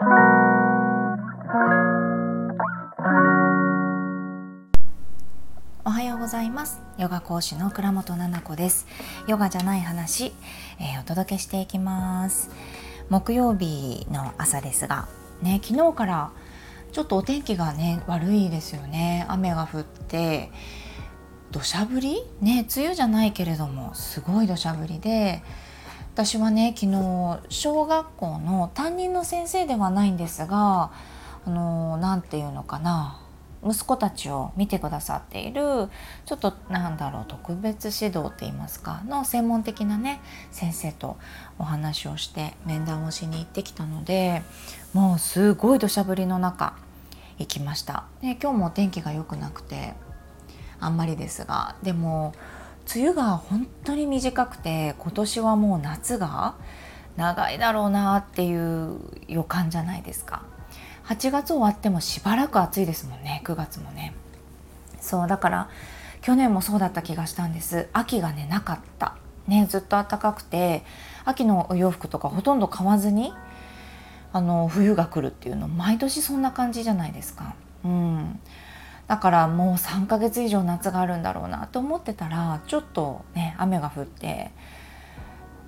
おはようございます。ヨガ講師の倉本々子です。ヨガじゃない話、えー、お届けしていきます。木曜日の朝ですがね昨日からちょっとお天気がね悪いですよね。雨が降って土砂降り？ね梅雨じゃないけれどもすごい土砂降りで私はね昨日小学校の担任の先生ではないんですがあの何て言うのかな息子たちを見てくださっているちょっとなんだろう特別指導って言いますかの専門的なね先生とお話をして面談をしに行ってきたのでもうすごい土砂降りの中行きました。で今日もお天気が良くなくてあんまりですがでも梅雨が本当に短くて今年はもう夏が長いだろうなっていう予感じゃないですか。8月終わってもしばらく暑いですもんね9月もね。そうだから去年もそうだった気がしたんです。秋がねなかった。ねずっと暖かくて秋のお洋服とかほとんど買わずにあの冬が来るっていうの毎年そんな感じじゃないですか。うん。だからもう3ヶ月以上夏があるんだろうなと思ってたらちょっとね雨が降って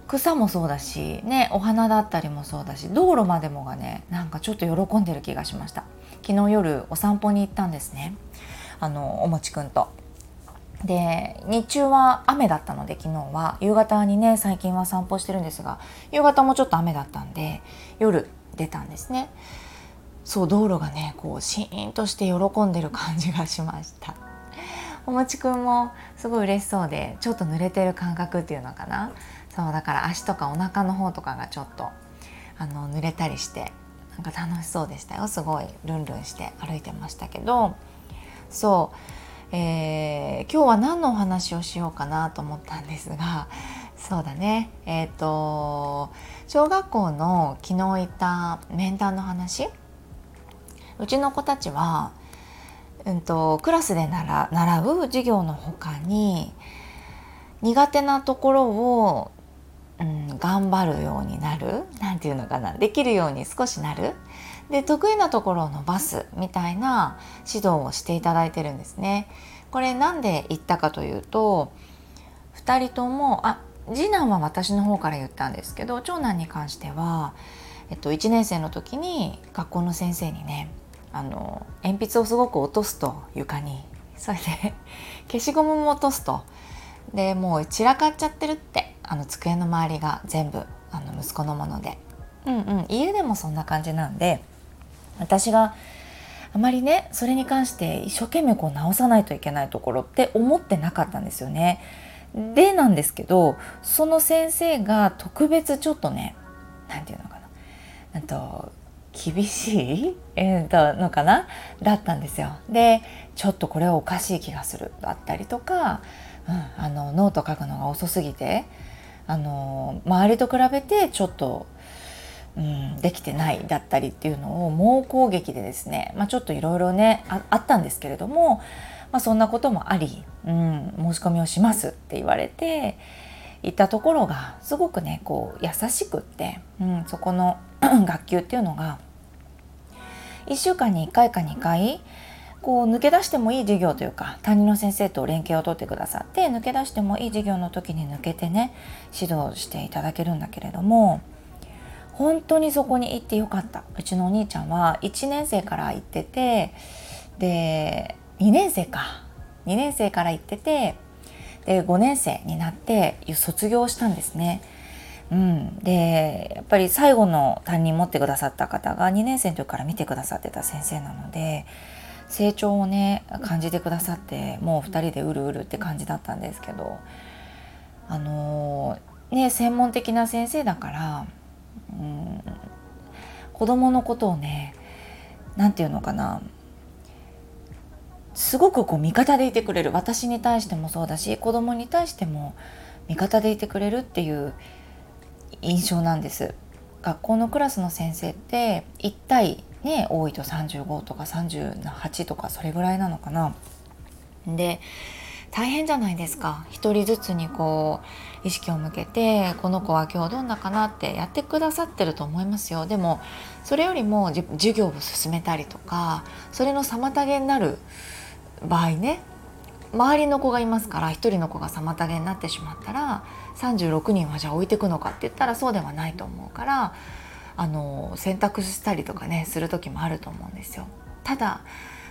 草もそうだしねお花だったりもそうだし道路までもがねなんかちょっと喜んでる気がしました。昨日夜お散歩に行ったんですね。あのおもちくんと。で日中は雨だったので昨日は。夕方にね最近は散歩してるんですが夕方もちょっと雨だったんで夜出たんですね。そう道路がねこうシーンとして喜んでる感じがしました。おもちくんもすごい嬉しそうでちょっと濡れてる感覚っていうのかな。そうだから足とかお腹の方とかがちょっとあの濡れたりしてなんか楽しそうでしたよ。すごいルンルンして歩いてましたけど。そう、えー、今日は何のお話をしようかなと思ったんですがそうだね。えっ、ー、と小学校の昨日行った面談の話うちの子たちは、うんと、クラスで習習う授業の他に苦手なところを、うん、頑張るようになる。何て言うのかな。できるように少しなる。で得意なところを伸ばすみたいな指導をしていただいてるんですね。これなんで言ったかというと2人ともあ次男は私の方から言ったんですけど長男に関しては、えっと、1年生の時に学校の先生にねあの鉛筆をすごく落とすと床に。それで消しゴムも落とすと。でもう散らかっちゃってるってあの机の周りが全部あの息子のもので。うんうん。家でもそんな感じなんで私があまりねそれに関して一生懸命こう直さないといけないところって思ってなかったんですよね。でなんですけどその先生が特別ちょっとね何て言うのかな。と厳しい、えー、のかな？だったんですよ。でちょっとこれはおかしい気がするだったりとか、うん、あのノート書くのが遅すぎてあの周りと比べてちょっと、うん、できてないだったりっていうのを猛攻撃でですね、まあ、ちょっといろいろねあったんですけれども、まあ、そんなこともあり、うん、申し込みをしますって言われて。いったところがすごくねこう優しくって、うん、そこの 学級っていうのが1週間に1回か2回こう抜け出してもいい授業というか担任の先生と連携を取ってくださって抜け出してもいい授業の時に抜けてね指導していただけるんだけれども本当にそこに行ってよかったうちのお兄ちゃんは1年生から行っててで2年生か2年生から行っててで5年生になって卒業したんですね。うん、でやっぱり最後の担任持ってくださった方が2年生の時から見てくださってた先生なので成長をね感じてくださってもう2人でうるうるって感じだったんですけどあのー、ね専門的な先生だから、うん、子供のことをね何て言うのかなすごくこう味方でいてくれる。私に対してもそうだし子供に対しても味方でいてくれるっていう印象なんです。学校のクラスの先生って1対ね多いと35とか38とかそれぐらいなのかな。で大変じゃないですか。一人ずつにこう意識を向けてこの子は今日どんなかなってやってくださってると思いますよ。でもそれよりも授業を進めたりとかそれの妨げになる場合ね周りの子がいますから1人の子が妨げになってしまったら36人はじゃあ置いてくのかって言ったらそうではないと思うからあの選択したりとかねする時もあると思うんですよ。ただ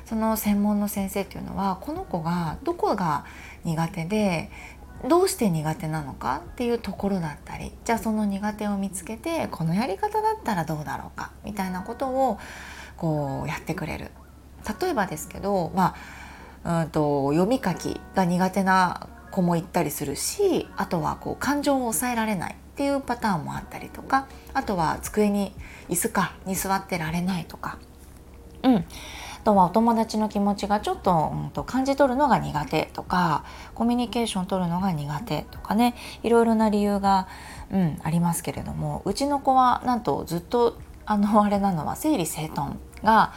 その専門の先生っていうのはこの子がどこが苦手でどうして苦手なのかっていうところだったりじゃあその苦手を見つけてこのやり方だったらどうだろうかみたいなことをこうやってくれる例えばですけど、まあ、うんと読み書きが苦手な子もいったりするしあとはこう感情を抑えられないっていうパターンもあったりとかあとは机に椅子かに座ってられないとか、うん、あとはお友達の気持ちがちょっと,、うん、と感じ取るのが苦手とかコミュニケーション取るのが苦手とかね。いろいろな理由が、うん、ありますけれどもうちの子はなんとずっとあのあれなのは整理整頓が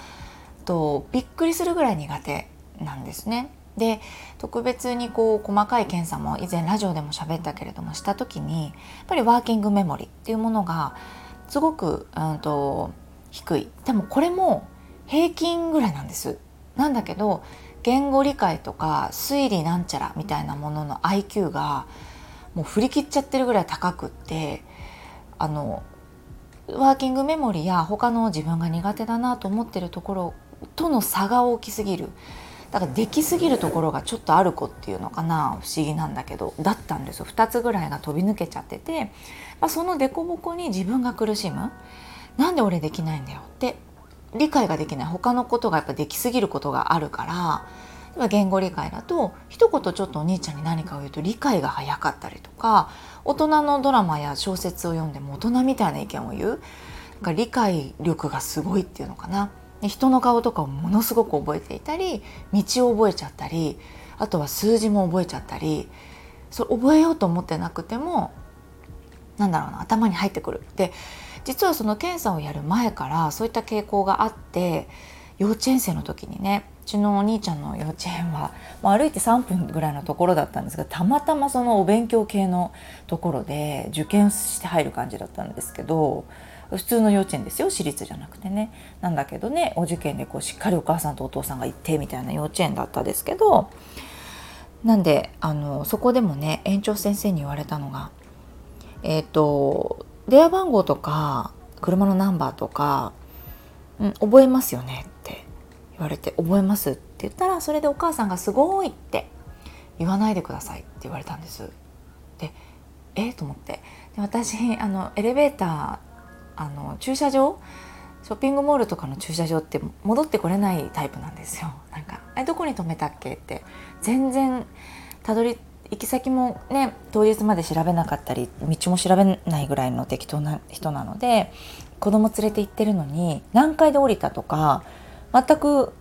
とびっくりするぐらい苦手なんですね。で特別にこう細かい検査も以前ラジオでも喋ったけれどもした時にやっぱりワーキングメモリっていうものがすごく、うんと、低いでもこれも平均ぐらいなんです。なんだけど言語理解とか推理なんちゃらみたいなものの IQ がもう振り切っちゃってるぐらい高くってあのワーキングメモリや他の自分が苦手だなと思ってるところとの差が大きすぎるだからできすぎるところがちょっとある子っていうのかな不思議なんだけど。だったんですよ。2つぐらいが飛び抜けちゃってて、まあ、その凸凹に自分が苦しむ。なんで俺できないんだよって。理解ができない。他のことがやっぱできすぎることがあるから。言語理解だと一言ちょっとお兄ちゃんに何かを言うと理解が早かったりとか大人のドラマや小説を読んでも大人みたいな意見を言う。理解力がすごいっていうのかな。で人の顔とかをものすごく覚えていたり道を覚えちゃったりあとは数字も覚えちゃったりそれ覚えようと思ってなくてもなんだろうな頭に入ってくる。で実はその検査をやる前からそういった傾向があって幼稚園生の時にねうちのお兄ちゃんの幼稚園は、まあ、歩いて3分ぐらいのところだったんですがたまたまそのお勉強系のところで受験して入る感じだったんですけど普通の幼稚園ですよ私立じゃなくてね。なんだけどねお受験でこうしっかりお母さんとお父さんが行ってみたいな幼稚園だったですけどなんであのそこでもね園長先生に言われたのがえっ、ー、と電話番号とか車のナンバーとか、うん、覚えますよね。言われて覚えます？って言ったらそれでお母さんがすごいって言わないでくださいって言われたんです。でえー、と思ってで私あのエレベーターあの駐車場ショッピングモールとかの駐車場って戻ってこれないタイプなんですよ。なんか「えどこに止めたっけ?」って全然たどり行き先もね当日まで調べなかったり道も調べないぐらいの適当な人なので子供連れて行ってるのに何階で降りたとか全く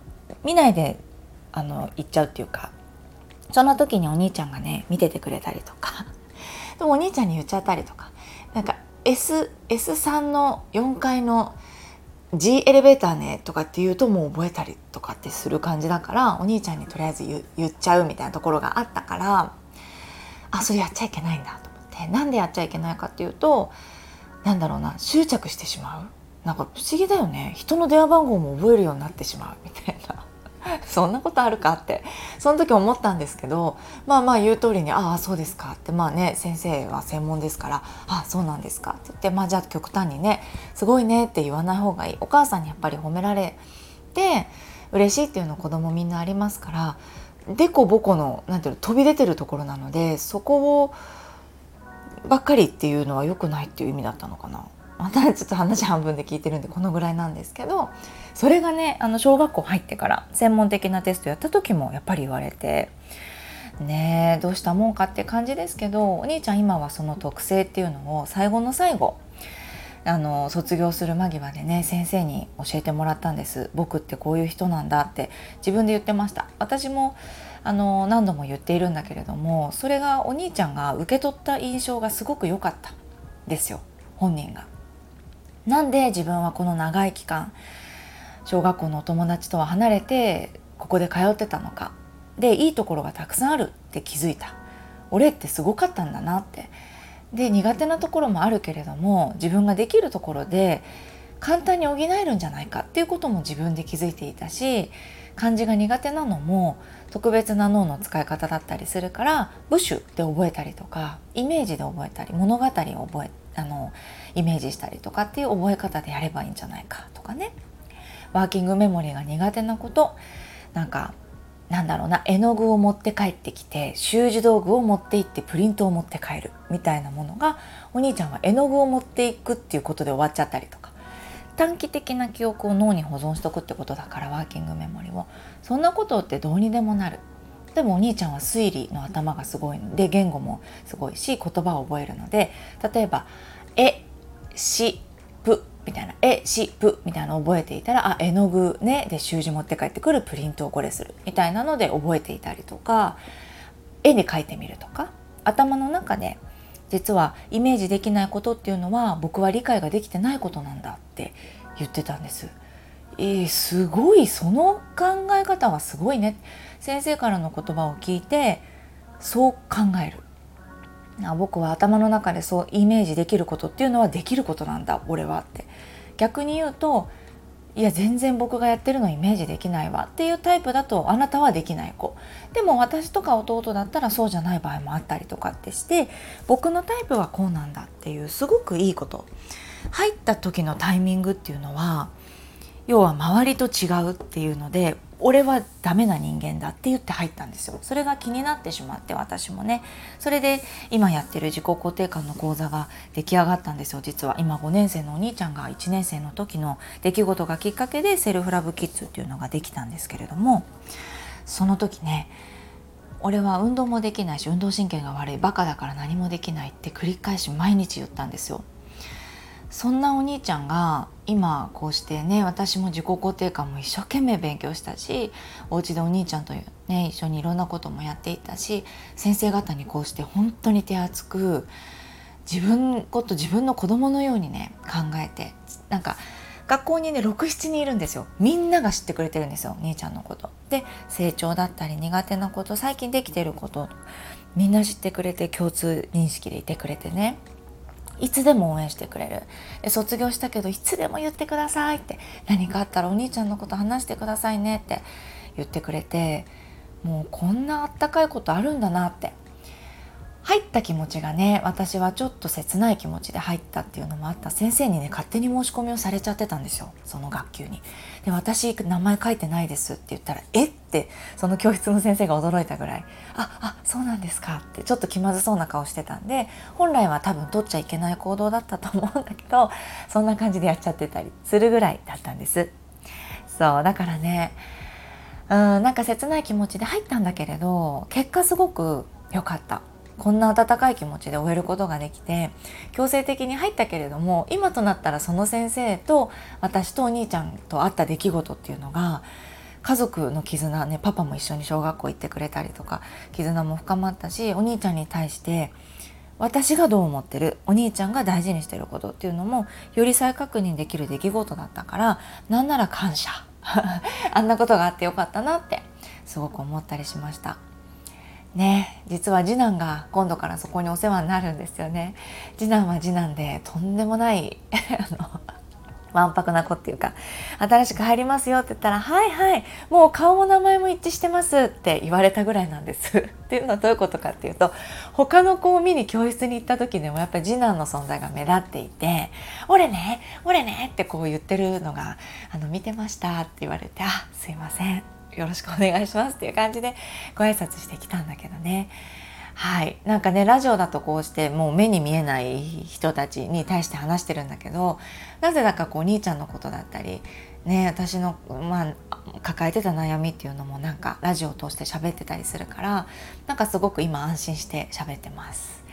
見ないであの行っちゃうっていうかそんな時にお兄ちゃんがね見ててくれたりとか。でもお兄ちゃんに言っちゃったりとか。なんか S S3 の4階の G エレベーターねとかって言うともう覚えたりとかってする感じだからお兄ちゃんにとりあえず言っちゃうみたいなところがあったからあそれやっちゃいけないんだと思って。なんでやっちゃいけないかっていうとなんだろうな執着してしまう。なんか不思議だよね。人の電話番号も覚えるようになってしまう。みたいな。そんなことあるかって。その時思ったんですけどまあまあ言う通りに「ああそうですか」ってまあね先生は専門ですから「ああそうなんですか」って言ってまあじゃあ極端にね「すごいね」って言わない方がいい。お母さんにやっぱり褒められて嬉しいっていうの子供みんなありますからでこぼこのなんていうの飛び出てるところなのでそこをばっかりっていうのは良くないっていう意味だったのかな。またちょっと話半分で聞いてるんでこのぐらいなんですけどそれがねあの小学校入ってから専門的なテストやった時もやっぱり言われて。ねどうしたもんかって感じですけどお兄ちゃん今はその特性っていうのを最後の最後あの卒業する間際でね先生に教えてもらったんです。僕ってこういう人なんだって自分で言ってました。私もあの何度も言っているんだけれどもそれがお兄ちゃんが受け取った印象がすごく良かったですよ。本人が。なんで自分はこの長い期間小学校のお友達とは離れてここで通ってたのか。でいいところがたくさんあるって気づいた。俺ってすごかったんだなって。で苦手なところもあるけれども自分ができるところで簡単に補えるんじゃないかっていうことも自分で気づいていたし漢字が苦手なのも特別な脳の使い方だったりするから部首で覚えたりとかイメージで覚えたり物語を覚えあのイメージしたりとかっていう覚え方でやればいいんじゃないかとかね。ワーキングメモリーが苦手なこと。なんかなんだろうな。絵の具を持って帰ってきて習字道具を持って行ってプリントを持って帰るみたいなものがお兄ちゃんは絵の具を持っていくっていうことで終わっちゃったりとか。短期的な記憶を脳に保存しとくってことだからワーキングメモリもそんなことってどうにでもなる。でもお兄ちゃんは推理の頭がすごいので言語もすごいし言葉を覚えるので例えば「え」「し」「ぷ」みたいな「え」「し」「ぷ」みたいなのを覚えていたら「あ絵の具ね」で習字持って帰ってくるプリントをこれするみたいなので覚えていたりとか絵で描いてみるとか頭の中で実はイメージできないことっていうのは僕は理解ができてないことなんだって言ってたんです。えー、すごいその考え方はすごいね先生からの言葉を聞いてそう考える僕は頭の中でそうイメージできることっていうのはできることなんだ俺はって。逆に言うといや全然僕がやってるのイメージできないわっていうタイプだとあなたはできない子。でも私とか弟だったらそうじゃない場合もあったりとかってして僕のタイプはこうなんだっていうすごくいいこと。入った時のタイミングっていうのは要は周りと違うっていうので俺はダメな人間だって言って入ったんですよ。それが気になってしまって私もね。それで今やってる自己肯定感の講座が出来上がったんですよ。実は今5年生のお兄ちゃんが1年生の時の出来事がきっかけでセルフラブキッズっていうのができたんですけれども。その時ね俺は運動もできないし運動神経が悪いバカだから何もできないって繰り返し毎日言ったんですよ。そんなお兄ちゃんが今こうしてね私も自己肯定感も一生懸命勉強したしお家でお兄ちゃんとね一緒にいろんなこともやっていたし先生方にこうして本当に手厚く自分こと自分の子供のようにね考えてなんか学校にね67人いるんですよ。みんなが知ってくれてるんですよ兄ちゃんのこと。で成長だったり苦手なこと最近できてることみんな知ってくれて共通認識でいてくれてね。いつでも応援してくれる。で卒業したけどいつでも言ってくださいって。何かあったらお兄ちゃんのこと話してくださいねって言ってくれてもうこんなあったかいことあるんだなって。入った気持ちがね私はちょっと切ない気持ちで入ったっていうのもあった先生にね勝手に申し込みをされちゃってたんですよその学級に。で私名前書いてないですって言ったら「えっ?」てその教室の先生が驚いたぐらい「ああそうなんですか」ってちょっと気まずそうな顔してたんで本来は多分取っちゃいけない行動だったと思うんだけどそんな感じでやっちゃってたりするぐらいだったんです。そうだからねうんなんか切ない気持ちで入ったんだけれど結果すごく良かったこんな温かい気持ちで終えることができて強制的に入ったけれども今となったらその先生と私とお兄ちゃんと会った出来事っていうのが家族の絆ねパパも一緒に小学校行ってくれたりとか絆も深まったしお兄ちゃんに対して私がどう思ってるお兄ちゃんが大事にしてることっていうのもより再確認できる出来事だったからなんなら感謝 あんなことがあってよかったなってすごく思ったりしました。ね実は次男が今度からそこにお世話になるんですよね。次男は次男でとんでもない あのわんぱくな子っていうか新しく入りますよって言ったら「はいはいもう顔も名前も一致してます」って言われたぐらいなんです。っていうのはどういうことかっていうと他の子を見に教室に行った時でもやっぱり次男の存在が目立っていて「俺ね俺ね」ってこう言ってるのが「あの見てました」って言われて「あすいません。よろしくお願いしますっていう感じでご挨拶してきたんだけどね。はい。なんかねラジオだとこうしてもう目に見えない人たちに対して話してるんだけどなぜだかこう兄ちゃんのことだったりね私の、まあ、抱えてた悩みっていうのもなんかラジオを通して喋ってたりするからなんかすごく今安心して喋ってます。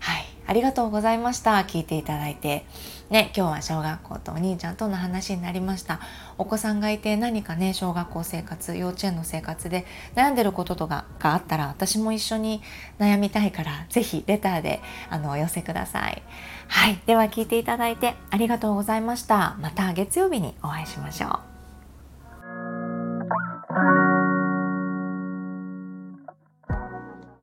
はい。ありがとうございました。聞いていただいて。ね今日は小学校とお兄ちゃんとの話になりました。お子さんがいて何かね小学校生活幼稚園の生活で悩んでることとかがあったら私も一緒に悩みたいから是非レターであのお寄せください。はいでは聞いていただいてありがとうございました。また月曜日にお会いしましょう。